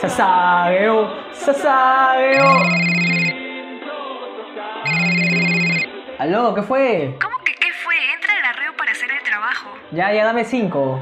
Sasageo, Sasageo. Aló, ¿qué fue? ¿Cómo que qué fue? Entra al arreo para hacer el trabajo. Ya, ya dame cinco.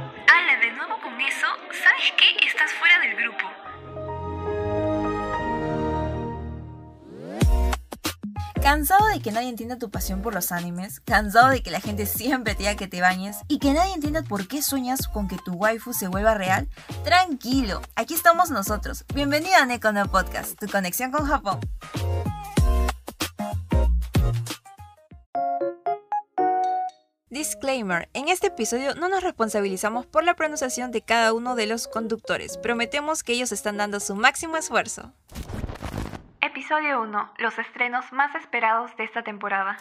¿Cansado de que nadie entienda tu pasión por los animes? ¿Cansado de que la gente siempre te diga que te bañes? ¿Y que nadie entienda por qué sueñas con que tu waifu se vuelva real? Tranquilo, aquí estamos nosotros. Bienvenido a Nekono Podcast, tu conexión con Japón. Disclaimer, en este episodio no nos responsabilizamos por la pronunciación de cada uno de los conductores, prometemos que ellos están dando su máximo esfuerzo. Episodio 1. Los estrenos más esperados de esta temporada.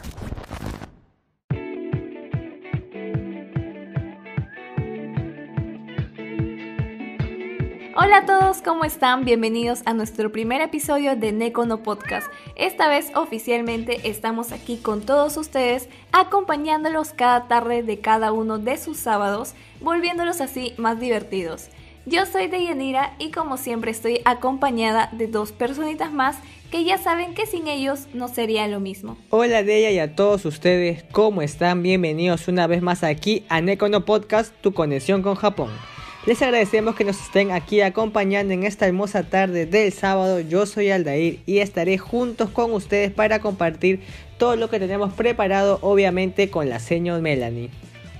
Hola a todos, ¿cómo están? Bienvenidos a nuestro primer episodio de Nekono Podcast. Esta vez oficialmente estamos aquí con todos ustedes, acompañándolos cada tarde de cada uno de sus sábados, volviéndolos así más divertidos. Yo soy Deyanira y como siempre estoy acompañada de dos personitas más que ya saben que sin ellos no sería lo mismo. Hola Deya y a todos ustedes, ¿cómo están? Bienvenidos una vez más aquí a Nekono Podcast, tu conexión con Japón. Les agradecemos que nos estén aquí acompañando en esta hermosa tarde del sábado. Yo soy Aldair y estaré juntos con ustedes para compartir todo lo que tenemos preparado, obviamente con la señor Melanie.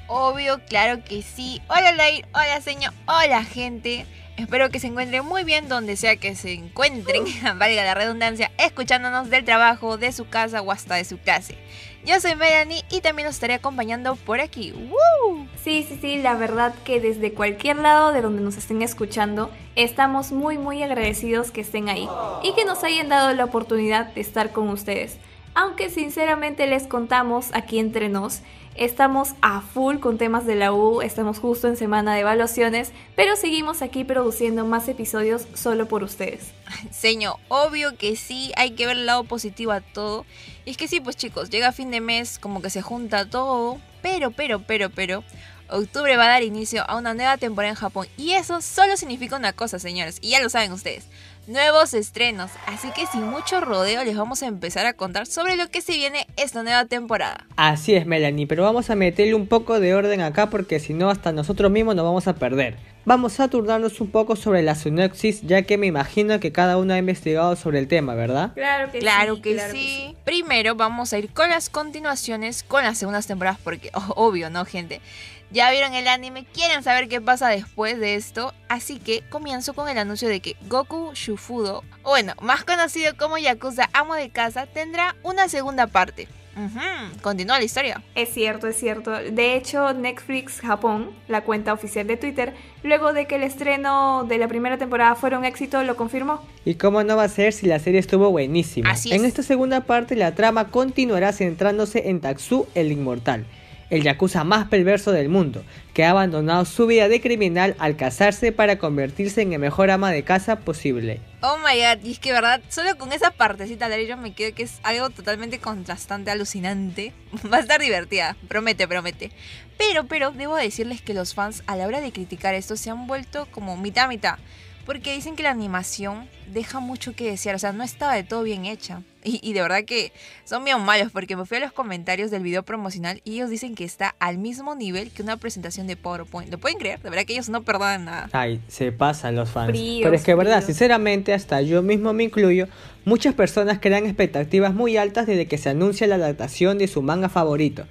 Obvio, claro que sí. Hola Aldair, hola señor, hola gente. Espero que se encuentren muy bien donde sea que se encuentren, valga la redundancia, escuchándonos del trabajo, de su casa o hasta de su clase. Yo soy Melanie y también los estaré acompañando por aquí. ¡Woo! Sí, sí, sí, la verdad que desde cualquier lado de donde nos estén escuchando, estamos muy, muy agradecidos que estén ahí y que nos hayan dado la oportunidad de estar con ustedes. Aunque sinceramente les contamos aquí entre nos, estamos a full con temas de la U, estamos justo en semana de evaluaciones, pero seguimos aquí produciendo más episodios solo por ustedes. Señor, obvio que sí, hay que ver el lado positivo a todo. Y es que sí, pues chicos, llega fin de mes, como que se junta todo, pero, pero, pero, pero, octubre va a dar inicio a una nueva temporada en Japón. Y eso solo significa una cosa, señores, y ya lo saben ustedes nuevos estrenos. Así que sin mucho rodeo les vamos a empezar a contar sobre lo que se viene esta nueva temporada. Así es, Melanie, pero vamos a meterle un poco de orden acá porque si no hasta nosotros mismos nos vamos a perder. Vamos a turnarnos un poco sobre la sinopsis, ya que me imagino que cada uno ha investigado sobre el tema, ¿verdad? Claro que Claro sí. que claro sí. Primero vamos a ir con las continuaciones, con las segundas temporadas, porque oh, obvio, ¿no, gente? Ya vieron el anime, quieren saber qué pasa después de esto, así que comienzo con el anuncio de que Goku Shufudo, o bueno, más conocido como Yakuza Amo de Casa, tendrá una segunda parte. Continúa la historia. Es cierto, es cierto. De hecho, Netflix Japón, la cuenta oficial de Twitter, luego de que el estreno de la primera temporada fuera un éxito, lo confirmó. ¿Y cómo no va a ser si la serie estuvo buenísima? Así En es. esta segunda parte la trama continuará centrándose en Tatsu el Inmortal, el yakuza más perverso del mundo, que ha abandonado su vida de criminal al casarse para convertirse en el mejor ama de casa posible. Oh my god, y es que verdad, solo con esa partecita de yo me quedo que es algo totalmente contrastante, alucinante. Va a estar divertida, promete, promete. Pero, pero, debo decirles que los fans a la hora de criticar esto se han vuelto como mitad mitad. Porque dicen que la animación deja mucho que desear, o sea, no estaba de todo bien hecha. Y, y de verdad que son bien malos porque me fui a los comentarios del video promocional y ellos dicen que está al mismo nivel que una presentación de PowerPoint. ¿Lo pueden creer? De verdad que ellos no perdonan nada. Ay, se pasan los fans. Fríos, Pero es que verdad, sinceramente, hasta yo mismo me incluyo, muchas personas crean expectativas muy altas desde que se anuncia la adaptación de su manga favorito.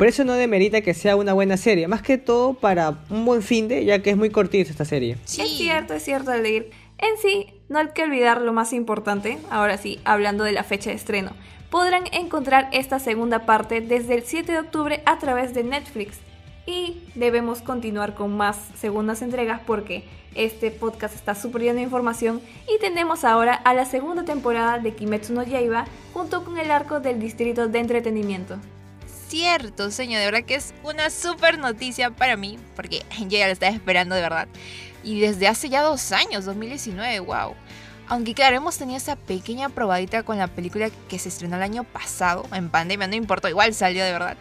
Por eso no demerita que sea una buena serie, más que todo para un buen fin de, ya que es muy cortita esta serie. Sí. Es cierto, es cierto, Aldeir. En sí, no hay que olvidar lo más importante, ahora sí, hablando de la fecha de estreno. Podrán encontrar esta segunda parte desde el 7 de octubre a través de Netflix. Y debemos continuar con más segundas entregas porque este podcast está súper lleno de información y tenemos ahora a la segunda temporada de Kimetsu no Yaiba junto con el arco del distrito de entretenimiento. Cierto, señor, de verdad que es una super noticia para mí, porque yo ya lo estaba esperando de verdad. Y desde hace ya dos años, 2019, wow. Aunque claro, hemos tenido esa pequeña probadita con la película que se estrenó el año pasado, en pandemia, no importó, igual salió de verdad.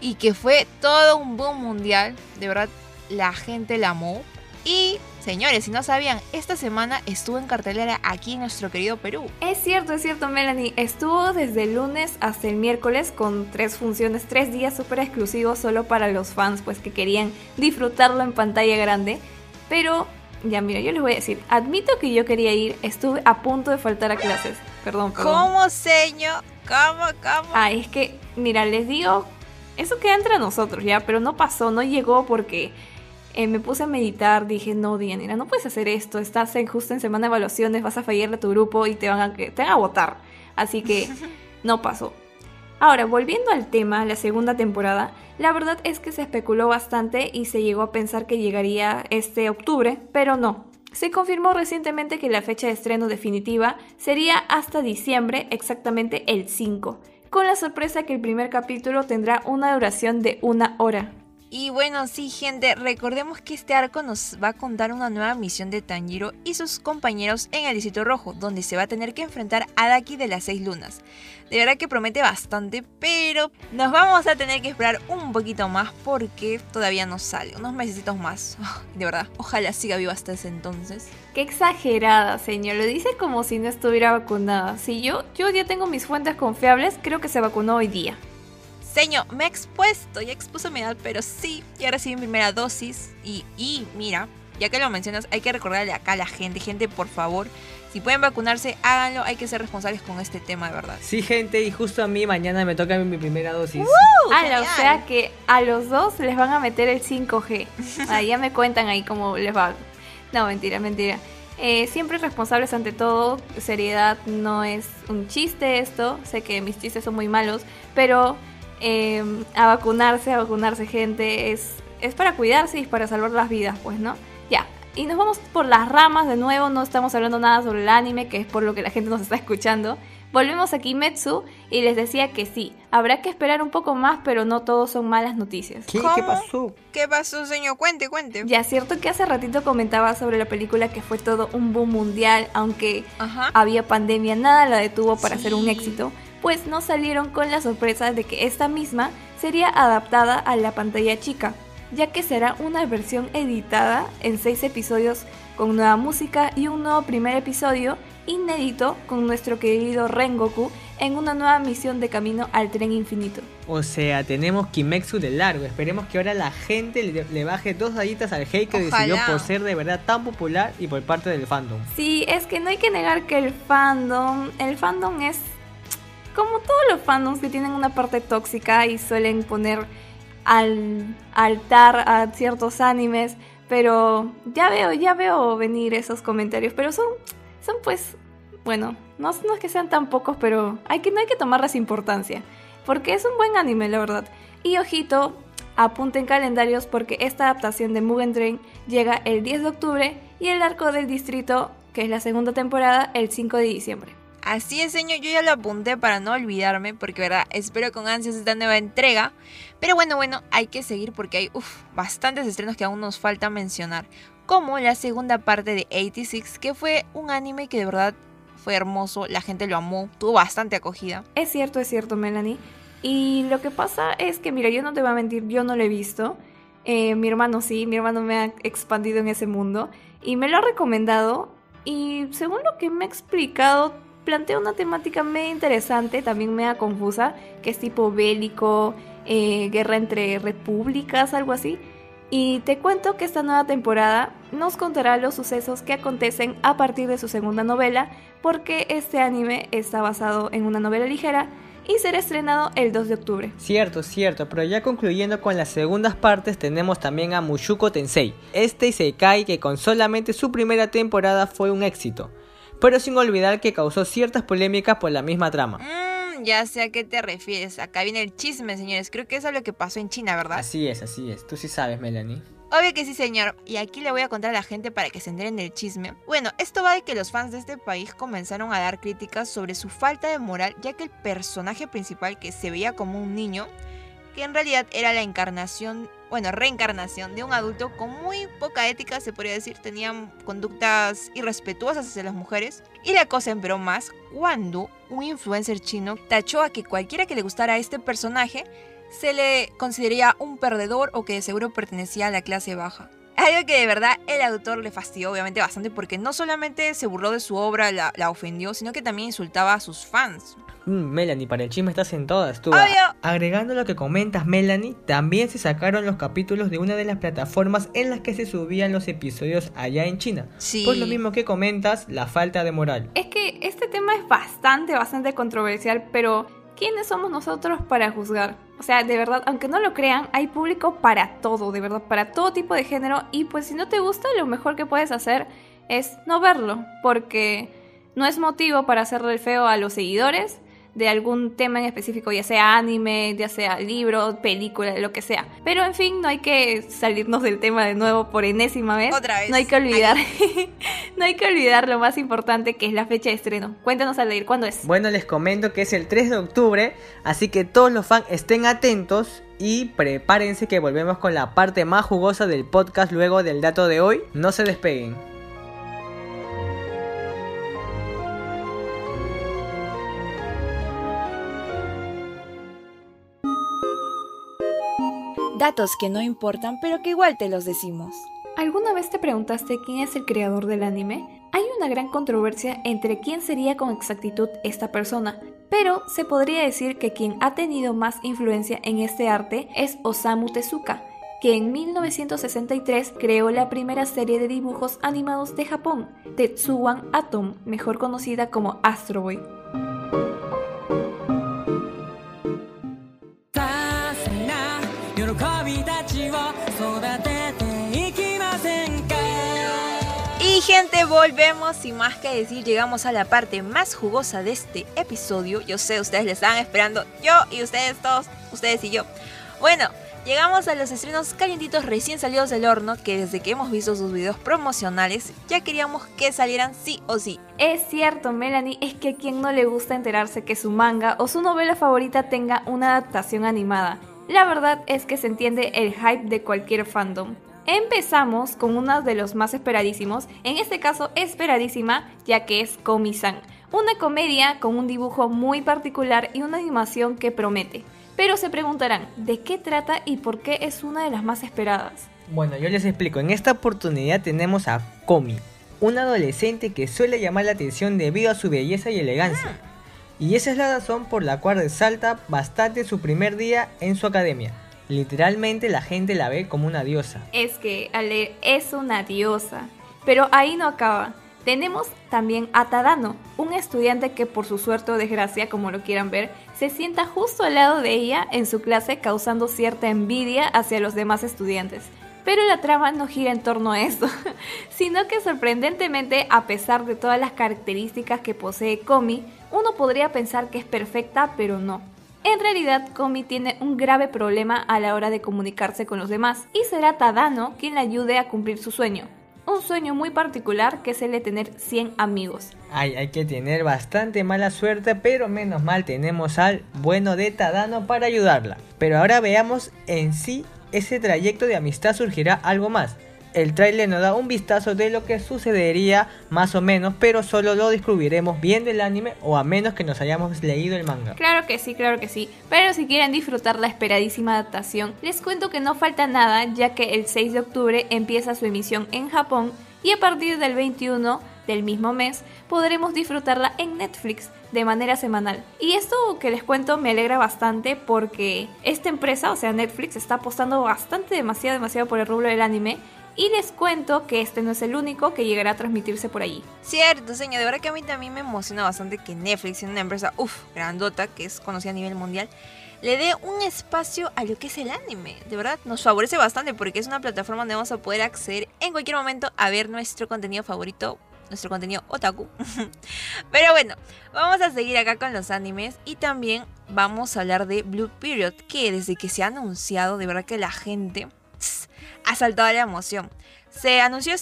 Y que fue todo un boom mundial, de verdad, la gente la amó. Y, señores, si no sabían, esta semana estuvo en cartelera aquí en nuestro querido Perú. Es cierto, es cierto, Melanie. Estuvo desde el lunes hasta el miércoles con tres funciones, tres días súper exclusivos solo para los fans, pues que querían disfrutarlo en pantalla grande. Pero, ya mira, yo les voy a decir, admito que yo quería ir, estuve a punto de faltar a clases. Perdón, perdón. ¿Cómo, señor? ¿Cómo, cómo? Ah, es que, mira, les digo, eso queda entre nosotros ya, pero no pasó, no llegó porque eh, me puse a meditar, dije, no, Dianira, no puedes hacer esto, estás en, justo en semana de evaluaciones, vas a fallarle a tu grupo y te van a, te van a votar. Así que no pasó. Ahora, volviendo al tema, la segunda temporada, la verdad es que se especuló bastante y se llegó a pensar que llegaría este octubre, pero no. Se confirmó recientemente que la fecha de estreno definitiva sería hasta diciembre, exactamente el 5, con la sorpresa que el primer capítulo tendrá una duración de una hora. Y bueno, sí, gente, recordemos que este arco nos va a contar una nueva misión de Tanjiro y sus compañeros en el Distrito Rojo, donde se va a tener que enfrentar a Daki de las Seis Lunas. De verdad que promete bastante, pero nos vamos a tener que esperar un poquito más porque todavía no sale, unos meses más. De verdad, ojalá siga viva hasta ese entonces. Qué exagerada, señor. Lo dice como si no estuviera vacunada. Si yo, yo ya tengo mis fuentes confiables, creo que se vacunó hoy día. Señor, me he expuesto, ya expuso mi edad, pero sí, ya recibí mi primera dosis. Y, y mira, ya que lo mencionas, hay que recordarle acá a la gente, gente, por favor, si pueden vacunarse, háganlo, hay que ser responsables con este tema, de verdad. Sí, gente, y justo a mí mañana me toca mi primera dosis. Ah, o sea que a los dos les van a meter el 5G. Ahí ya me cuentan ahí cómo les va. No, mentira, mentira. Eh, siempre responsables ante todo, seriedad no es un chiste esto, sé que mis chistes son muy malos, pero Em, a vacunarse, a vacunarse gente, es, es para cuidarse y para salvar las vidas, pues, ¿no? Ya, y nos vamos por las ramas de nuevo, no estamos hablando nada sobre el anime, que es por lo que la gente nos está escuchando. Volvemos a Kimetsu y les decía que sí, habrá que esperar un poco más, pero no todos son malas noticias. ¿Qué, ¿Qué pasó? ¿Qué pasó, señor? Cuente, cuente. Ya, cierto que hace ratito comentaba sobre la película que fue todo un boom mundial, aunque había pandemia, nada la detuvo para ser un éxito pues no salieron con la sorpresa de que esta misma sería adaptada a la pantalla chica, ya que será una versión editada en seis episodios con nueva música y un nuevo primer episodio inédito con nuestro querido Rengoku en una nueva misión de camino al tren infinito. O sea, tenemos Kimetsu de largo. Esperemos que ahora la gente le, baje dos rayitas al hate que decidió por ser de verdad tan popular y por parte del fandom. Sí, es que no hay que negar que el fandom, el fandom es como todos los fandoms que tienen una parte tóxica y suelen poner al altar a ciertos animes, pero ya veo, ya veo venir esos comentarios, pero son, son pues, bueno, no, es que sean tan pocos, pero hay que, no hay que tomarles importancia, porque es un buen anime, la verdad. Y ojito, apunten calendarios porque esta adaptación de Mugen Train llega el 10 de octubre y el arco del distrito, que es la segunda temporada, el 5 de diciembre. Así es, señor, yo ya lo apunté para no olvidarme, porque verdad, espero con ansias esta nueva entrega. Pero bueno, bueno, hay que seguir porque hay bastantes estrenos que aún nos falta mencionar. Como la segunda parte de 86, que fue un anime que de verdad fue hermoso, la gente lo amó, tuvo bastante acogida. Es cierto, es cierto, Melanie. Y lo que pasa es que, mira, yo no te voy a mentir, yo no lo he visto. Eh, mi hermano sí, mi hermano me ha expandido en ese mundo y me lo ha recomendado. Y según lo que me ha explicado, plantea una temática medio interesante, también media confusa, que es tipo bélico, eh, guerra entre repúblicas, algo así. Y te cuento que esta nueva temporada nos contará los sucesos que acontecen a partir de su segunda novela, porque este anime está basado en una novela ligera y será estrenado el 2 de octubre. Cierto, cierto, pero ya concluyendo con las segundas partes tenemos también a Mushuko Tensei. Este Isekai que con solamente su primera temporada fue un éxito pero sin olvidar que causó ciertas polémicas por la misma trama. Mm, ya sé a qué te refieres. Acá viene el chisme, señores. Creo que eso es lo que pasó en China, ¿verdad? Así es, así es. Tú sí sabes, Melanie. Obvio que sí, señor. Y aquí le voy a contar a la gente para que se enteren del chisme. Bueno, esto va de que los fans de este país comenzaron a dar críticas sobre su falta de moral, ya que el personaje principal, que se veía como un niño, que en realidad era la encarnación bueno, reencarnación de un adulto con muy poca ética, se podría decir, tenían conductas irrespetuosas hacia las mujeres. Y la cosa empeoró más cuando un influencer chino tachó a que cualquiera que le gustara a este personaje se le consideraría un perdedor o que de seguro pertenecía a la clase baja. Algo que de verdad el autor le fastidió obviamente bastante porque no solamente se burló de su obra, la, la ofendió, sino que también insultaba a sus fans. Mm, Melanie, para el chisme estás en todas, tú. Obvio. Agregando lo que comentas, Melanie, también se sacaron los capítulos de una de las plataformas en las que se subían los episodios allá en China. Sí. Pues lo mismo que comentas, la falta de moral. Es que este tema es bastante, bastante controversial, pero ¿quiénes somos nosotros para juzgar? O sea, de verdad, aunque no lo crean, hay público para todo, de verdad, para todo tipo de género. Y pues si no te gusta, lo mejor que puedes hacer es no verlo, porque no es motivo para hacerle el feo a los seguidores de algún tema en específico, ya sea anime, ya sea libro, película, lo que sea. Pero en fin, no hay que salirnos del tema de nuevo por enésima vez. Otra vez. No hay que olvidar, no hay que olvidar lo más importante que es la fecha de estreno. Cuéntanos Aldair, ¿cuándo es? Bueno, les comento que es el 3 de octubre, así que todos los fans estén atentos y prepárense que volvemos con la parte más jugosa del podcast luego del dato de hoy. No se despeguen. Datos que no importan, pero que igual te los decimos. ¿Alguna vez te preguntaste quién es el creador del anime? Hay una gran controversia entre quién sería con exactitud esta persona, pero se podría decir que quien ha tenido más influencia en este arte es Osamu Tezuka, que en 1963 creó la primera serie de dibujos animados de Japón, Tetsuwan Atom, mejor conocida como Astro Boy. Y gente, volvemos sin más que decir, llegamos a la parte más jugosa de este episodio. Yo sé, ustedes le estaban esperando, yo y ustedes todos, ustedes y yo. Bueno, llegamos a los estrenos calientitos recién salidos del horno que desde que hemos visto sus videos promocionales ya queríamos que salieran sí o sí. Es cierto, Melanie, es que a quien no le gusta enterarse que su manga o su novela favorita tenga una adaptación animada. La verdad es que se entiende el hype de cualquier fandom. Empezamos con uno de los más esperadísimos, en este caso esperadísima, ya que es Komi-san, una comedia con un dibujo muy particular y una animación que promete. Pero se preguntarán, ¿de qué trata y por qué es una de las más esperadas? Bueno, yo les explico. En esta oportunidad tenemos a Komi, un adolescente que suele llamar la atención debido a su belleza y elegancia. Y esa es la razón por la cual resalta bastante su primer día en su academia. Literalmente la gente la ve como una diosa. Es que Ale es una diosa. Pero ahí no acaba. Tenemos también a Tadano, un estudiante que por su suerte o desgracia, como lo quieran ver, se sienta justo al lado de ella en su clase causando cierta envidia hacia los demás estudiantes. Pero la trama no gira en torno a eso, sino que sorprendentemente, a pesar de todas las características que posee Komi, uno podría pensar que es perfecta, pero no. En realidad, Komi tiene un grave problema a la hora de comunicarse con los demás, y será Tadano quien le ayude a cumplir su sueño. Un sueño muy particular que es el de tener 100 amigos. Ay, hay que tener bastante mala suerte, pero menos mal tenemos al bueno de Tadano para ayudarla. Pero ahora veamos en sí ese trayecto de amistad surgirá algo más. El tráiler nos da un vistazo de lo que sucedería más o menos, pero solo lo descubriremos viendo el anime o a menos que nos hayamos leído el manga. Claro que sí, claro que sí. Pero si quieren disfrutar la esperadísima adaptación, les cuento que no falta nada ya que el 6 de octubre empieza su emisión en Japón y a partir del 21 del mismo mes podremos disfrutarla en Netflix de manera semanal. Y esto que les cuento me alegra bastante porque esta empresa, o sea Netflix, está apostando bastante, demasiado, demasiado por el rubro del anime. Y les cuento que este no es el único que llegará a transmitirse por allí. Cierto, señor, de verdad que a mí también me emociona bastante que Netflix, siendo una empresa, uff, grandota, que es conocida a nivel mundial, le dé un espacio a lo que es el anime. De verdad, nos favorece bastante porque es una plataforma donde vamos a poder acceder en cualquier momento a ver nuestro contenido favorito, nuestro contenido otaku. Pero bueno, vamos a seguir acá con los animes y también vamos a hablar de Blue Period, que desde que se ha anunciado, de verdad que la gente ha saltado la emoción. Se anunció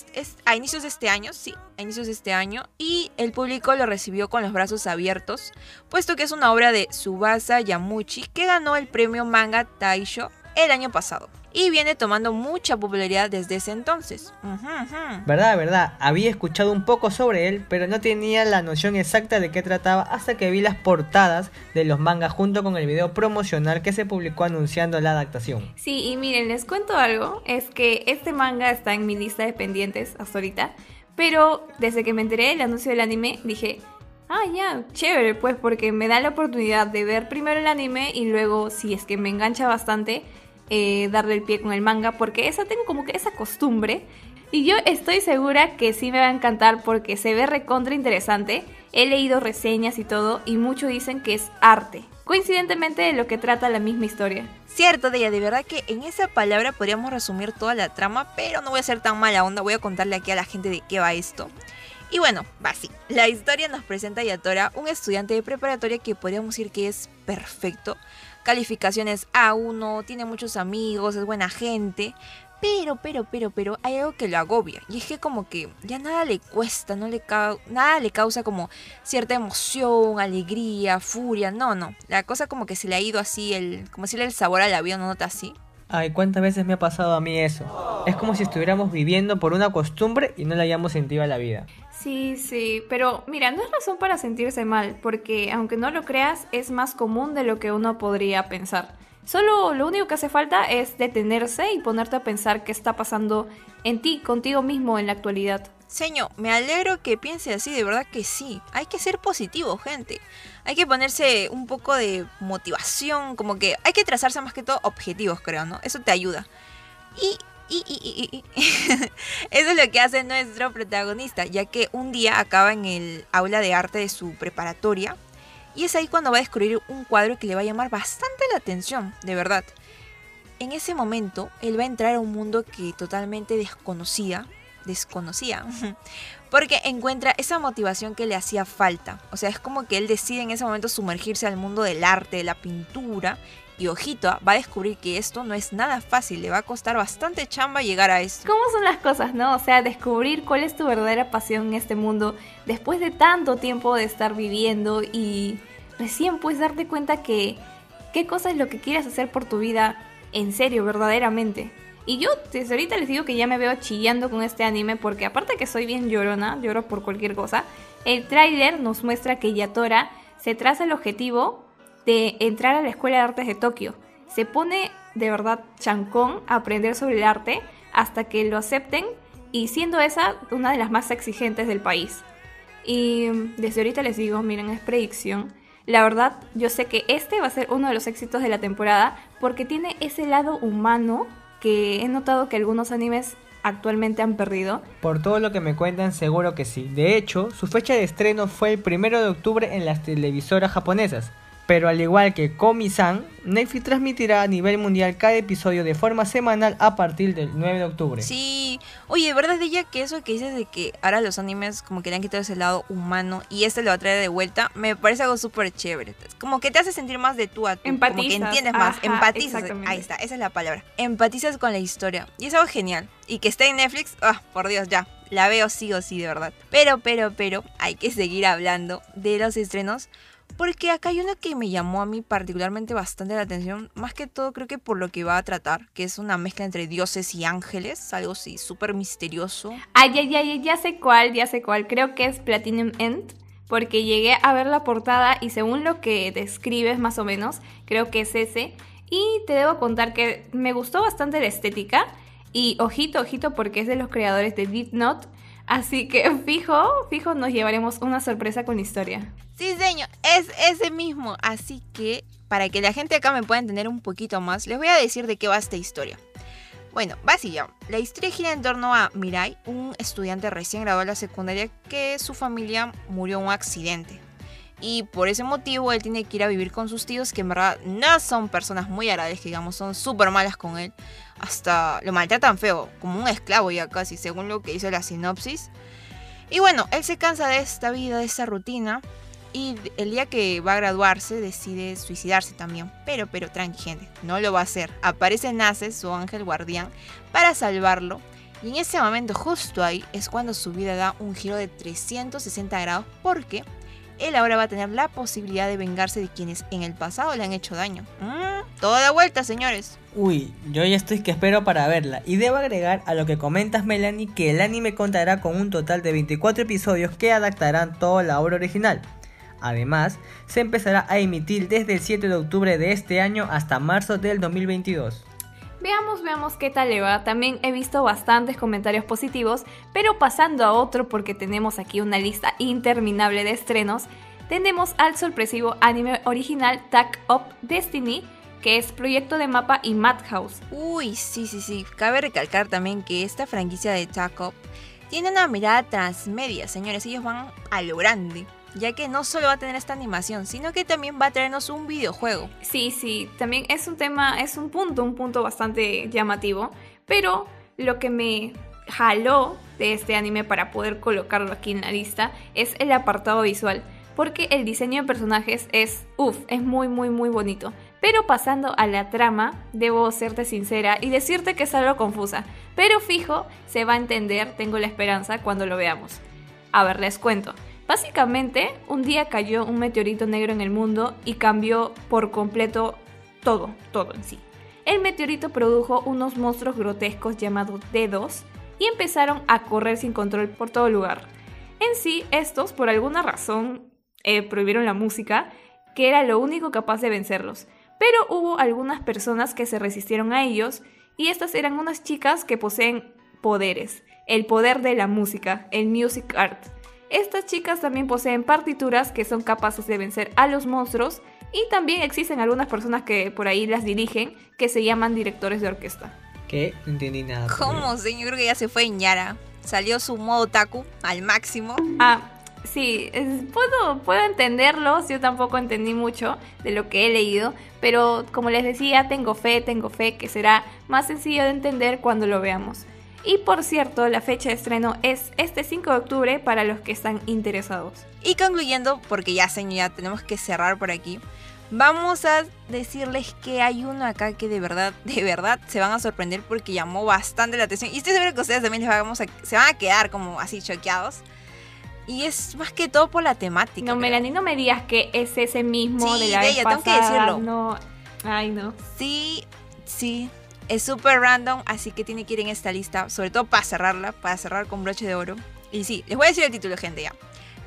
a inicios de este año, sí, a inicios de este año, y el público lo recibió con los brazos abiertos, puesto que es una obra de Subasa Yamuchi que ganó el premio Manga Taisho el año pasado. Y viene tomando mucha popularidad desde ese entonces. Verdad, verdad, había escuchado un poco sobre él, pero no tenía la noción exacta de qué trataba hasta que vi las portadas de los mangas junto con el video promocional que se publicó anunciando la adaptación. Sí, y miren, les cuento algo, es que este manga está en mi lista de pendientes hasta ahorita, pero desde que me enteré del anuncio del anime dije, ah, ya, chévere, pues porque me da la oportunidad de ver primero el anime y luego, si es que me engancha bastante, eh, darle el pie con el manga, porque esa tengo como que esa costumbre. Y yo estoy segura que sí me va a encantar porque se ve recontra interesante. He leído reseñas y todo y muchos dicen que es arte. Coincidentemente de lo que trata la misma historia. Cierto, Deya, de verdad que en esa palabra podríamos resumir toda la trama, pero no voy a ser tan mala onda, voy a contarle aquí a la gente de qué va esto. Y bueno, va así. La historia nos presenta a Yatora, un estudiante de preparatoria que podríamos decir que es perfecto. Calificaciones A1, tiene muchos amigos, es buena gente. Pero, pero, pero, pero, hay algo que lo agobia. Y es que como que ya nada le cuesta, no le nada le causa como cierta emoción, alegría, furia. No, no. La cosa como que se le ha ido así, el, como decirle el sabor a la vida, ¿no nota así? Ay, cuántas veces me ha pasado a mí eso. Es como si estuviéramos viviendo por una costumbre y no la hayamos sentido a la vida. Sí, sí, pero mira, no es razón para sentirse mal, porque aunque no lo creas, es más común de lo que uno podría pensar. Solo lo único que hace falta es detenerse y ponerte a pensar qué está pasando en ti, contigo mismo en la actualidad. Señor, me alegro que piense así, de verdad que sí. Hay que ser positivo, gente. Hay que ponerse un poco de motivación, como que hay que trazarse más que todo objetivos, creo, ¿no? Eso te ayuda. Y, y, y, y, eso es lo que hace nuestro protagonista, ya que un día acaba en el aula de arte de su preparatoria y es ahí cuando va a descubrir un cuadro que le va a llamar bastante la atención, de verdad. En ese momento, él va a entrar a un mundo que totalmente desconocía, desconocía, porque encuentra esa motivación que le hacía falta. O sea, es como que él decide en ese momento sumergirse al mundo del arte, de la pintura, y ojito, va a descubrir que esto no es nada fácil, le va a costar bastante chamba llegar a esto. ¿Cómo son las cosas, no? O sea, descubrir cuál es tu verdadera pasión en este mundo después de tanto tiempo de estar viviendo y recién puedes darte cuenta que qué cosa es lo que quieres hacer por tu vida en serio, verdaderamente. Y yo desde ahorita les digo que ya me veo chillando con este anime porque aparte que soy bien llorona, lloro por cualquier cosa, el tráiler nos muestra que Yatora se traza el objetivo de entrar a la Escuela de Artes de Tokio. Se pone de verdad chancón a aprender sobre el arte hasta que lo acepten y siendo esa una de las más exigentes del país. Y desde ahorita les digo, miren, es predicción. La verdad, yo sé que este va a ser uno de los éxitos de la temporada porque tiene ese lado humano que he notado que algunos animes actualmente han perdido. Por todo lo que me cuentan, seguro que sí. De hecho, su fecha de estreno fue el primero de octubre en las televisoras japonesas. Pero al igual que Komi-san, Netflix transmitirá a nivel mundial cada episodio de forma semanal a partir del 9 de octubre. Sí, oye, de verdad, ella que eso que dices de que ahora los animes como que le han quitado ese lado humano y este lo va a traer de vuelta, me parece algo súper chévere. Como que te hace sentir más de tú a tú, como que Empatizas, entiendes más, ajá, empatizas. Ahí está, esa es la palabra. Empatizas con la historia y es algo genial. Y que esté en Netflix, ah, por Dios, ya, la veo sí o sí, de verdad. Pero, pero, pero, hay que seguir hablando de los estrenos. Porque acá hay uno que me llamó a mí particularmente bastante la atención, más que todo creo que por lo que va a tratar, que es una mezcla entre dioses y ángeles, algo así súper misterioso. Ay, ay, ay, ya sé cuál, ya sé cuál. Creo que es Platinum End. Porque llegué a ver la portada y según lo que describes más o menos, creo que es ese. Y te debo contar que me gustó bastante la estética. Y ojito, ojito, porque es de los creadores de Deep Note. Así que fijo, fijo, nos llevaremos una sorpresa con la historia. Sí, señor, es ese mismo. Así que, para que la gente acá me pueda entender un poquito más, les voy a decir de qué va esta historia. Bueno, ya. La historia gira en torno a Mirai, un estudiante recién graduado de la secundaria que su familia murió en un accidente. Y por ese motivo él tiene que ir a vivir con sus tíos, que en verdad no son personas muy agradables, que digamos, son súper malas con él. Hasta lo maltratan feo, como un esclavo ya casi, según lo que hizo la sinopsis. Y bueno, él se cansa de esta vida, de esta rutina, y el día que va a graduarse decide suicidarse también. Pero, pero tranqui gente, no lo va a hacer. Aparece Nace, su ángel guardián, para salvarlo. Y en ese momento, justo ahí, es cuando su vida da un giro de 360 grados porque él ahora va a tener la posibilidad de vengarse de quienes en el pasado le han hecho daño. Toda la vuelta, señores. Uy, yo ya estoy que espero para verla. Y debo agregar a lo que comentas, Melanie, que el anime contará con un total de 24 episodios que adaptarán toda la obra original. Además, se empezará a emitir desde el 7 de octubre de este año hasta marzo del 2022. Veamos, veamos qué tal le va. También he visto bastantes comentarios positivos, pero pasando a otro porque tenemos aquí una lista interminable de estrenos, tenemos al sorpresivo anime original Tag Up Destiny, que es proyecto de mapa y Madhouse. Uy, sí, sí, sí. Cabe recalcar también que esta franquicia de Taco tiene una mirada transmedia, señores. Ellos van a lo grande. Ya que no solo va a tener esta animación, sino que también va a traernos un videojuego. Sí, sí, también es un tema, es un punto, un punto bastante llamativo, pero lo que me jaló de este anime para poder colocarlo aquí en la lista es el apartado visual, porque el diseño de personajes es, uff, es muy, muy, muy bonito. Pero pasando a la trama, debo serte sincera y decirte que es algo confusa, pero fijo, se va a entender, tengo la esperanza, cuando lo veamos. A ver, les cuento. Básicamente, un día cayó un meteorito negro en el mundo y cambió por completo todo, todo en sí. El meteorito produjo unos monstruos grotescos llamados dedos y empezaron a correr sin control por todo lugar. En sí, estos, por alguna razón, eh, prohibieron la música, que era lo único capaz de vencerlos. Pero hubo algunas personas que se resistieron a ellos y estas eran unas chicas que poseen poderes, el poder de la música, el music art. Estas chicas también poseen partituras que son capaces de vencer a los monstruos y también existen algunas personas que por ahí las dirigen que se llaman directores de orquesta. Que no entendí nada. ¿Cómo? Creo que ya se fue en Yara. Salió su modo taku al máximo. Ah, sí, puedo, puedo entenderlos, yo tampoco entendí mucho de lo que he leído, pero como les decía, tengo fe, tengo fe que será más sencillo de entender cuando lo veamos. Y por cierto, la fecha de estreno es este 5 de octubre para los que están interesados. Y concluyendo, porque ya señor, tenemos que cerrar por aquí. Vamos a decirles que hay uno acá que de verdad, de verdad se van a sorprender porque llamó bastante la atención. Y estoy seguro que ustedes también les vamos a- se van a quedar como así choqueados. Y es más que todo por la temática. No, creo. Melanie, no me digas que es ese mismo Sí, de la de vez ella, tengo que decirlo. No, ay no. Sí, sí. Es súper random, así que tiene que ir en esta lista, sobre todo para cerrarla, para cerrar con broche de oro. Y sí, les voy a decir el título, gente, ya.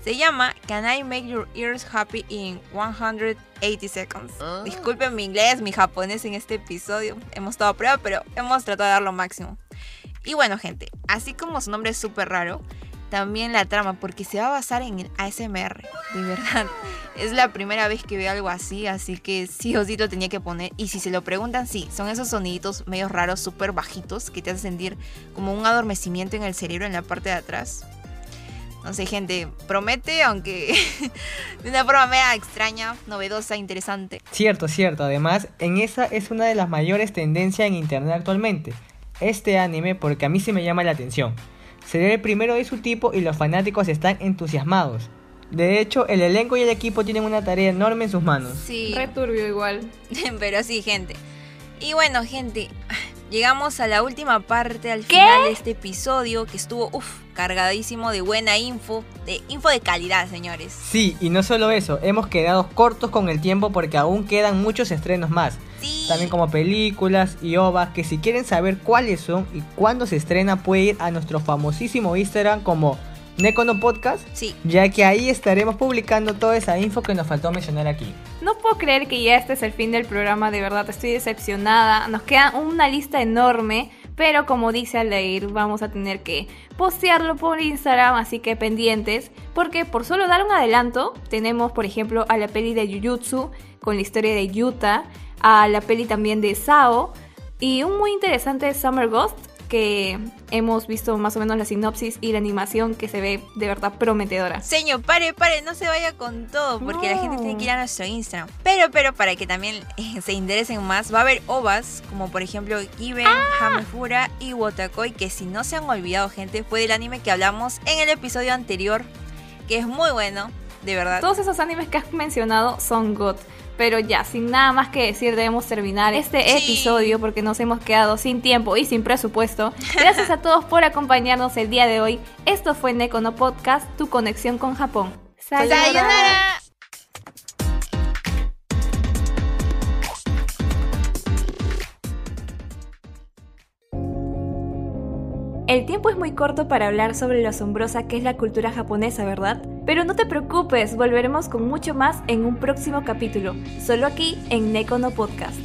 Se llama Can I Make Your Ears Happy in 180 Seconds? Disculpen mi inglés, mi japonés en este episodio. Hemos estado a prueba, pero hemos tratado de dar lo máximo. Y bueno, gente, así como su nombre es súper raro, también la trama, porque se va a basar en el ASMR. De verdad, es la primera vez que veo algo así, así que sí o sí lo tenía que poner. Y si se lo preguntan, sí, son esos soniditos medio raros, súper bajitos, que te hacen sentir como un adormecimiento en el cerebro en la parte de atrás. No sé, gente, promete, aunque de una forma media extraña, novedosa, interesante. Cierto, cierto. Además, en esa es una de las mayores tendencias en internet actualmente. Este anime porque a mí se me llama la atención. Será el primero de su tipo y los fanáticos están entusiasmados. De hecho, el elenco y el equipo tienen una tarea enorme en sus manos. Sí. Re turbio igual. Pero sí, gente. Y bueno, gente, llegamos a la última parte al final de este episodio que estuvo, uff, cargadísimo de buena info, de info de calidad, señores. Sí, y no solo eso, hemos quedado cortos con el tiempo porque aún quedan muchos estrenos más. Sí. También como películas y ovas que si quieren saber cuáles son y cuándo se estrena puede ir a nuestro famosísimo Instagram como Necono Podcast, Sí. ya que ahí estaremos publicando toda esa info que nos faltó mencionar aquí. No puedo creer que ya este es el fin del programa, de verdad estoy decepcionada. Nos queda una lista enorme, pero como dice Aldair, vamos a tener que postearlo por Instagram, así que pendientes, porque por solo dar un adelanto, tenemos por ejemplo a la peli de Jujutsu con la historia de Yuta, a la peli también de Sao y un muy interesante Summer Ghost que hemos visto más o menos la sinopsis y la animación que se ve de verdad prometedora. Señor, pare, pare, no se vaya con todo, porque la gente No. tiene que ir a nuestro Instagram. Pero, pero, para que también eh, se interesen más, va a haber ovas, como por ejemplo Given, Hamefura y Wotakoi, que si no se han olvidado, gente, fue del anime que hablamos en el episodio anterior, que es muy bueno, de verdad. Todos esos animes que has mencionado son God. Pero ya, sin nada más que decir, debemos terminar este Sí. episodio porque nos hemos quedado sin tiempo y sin presupuesto. Gracias a todos por acompañarnos el día de hoy. Esto fue Nekono Podcast, tu conexión con Japón. ¡Sayonara! El tiempo es muy corto para hablar sobre lo asombrosa que es la cultura japonesa, ¿verdad? Pero no te preocupes, volveremos con mucho más en un próximo capítulo, solo aquí en Nekono Podcast.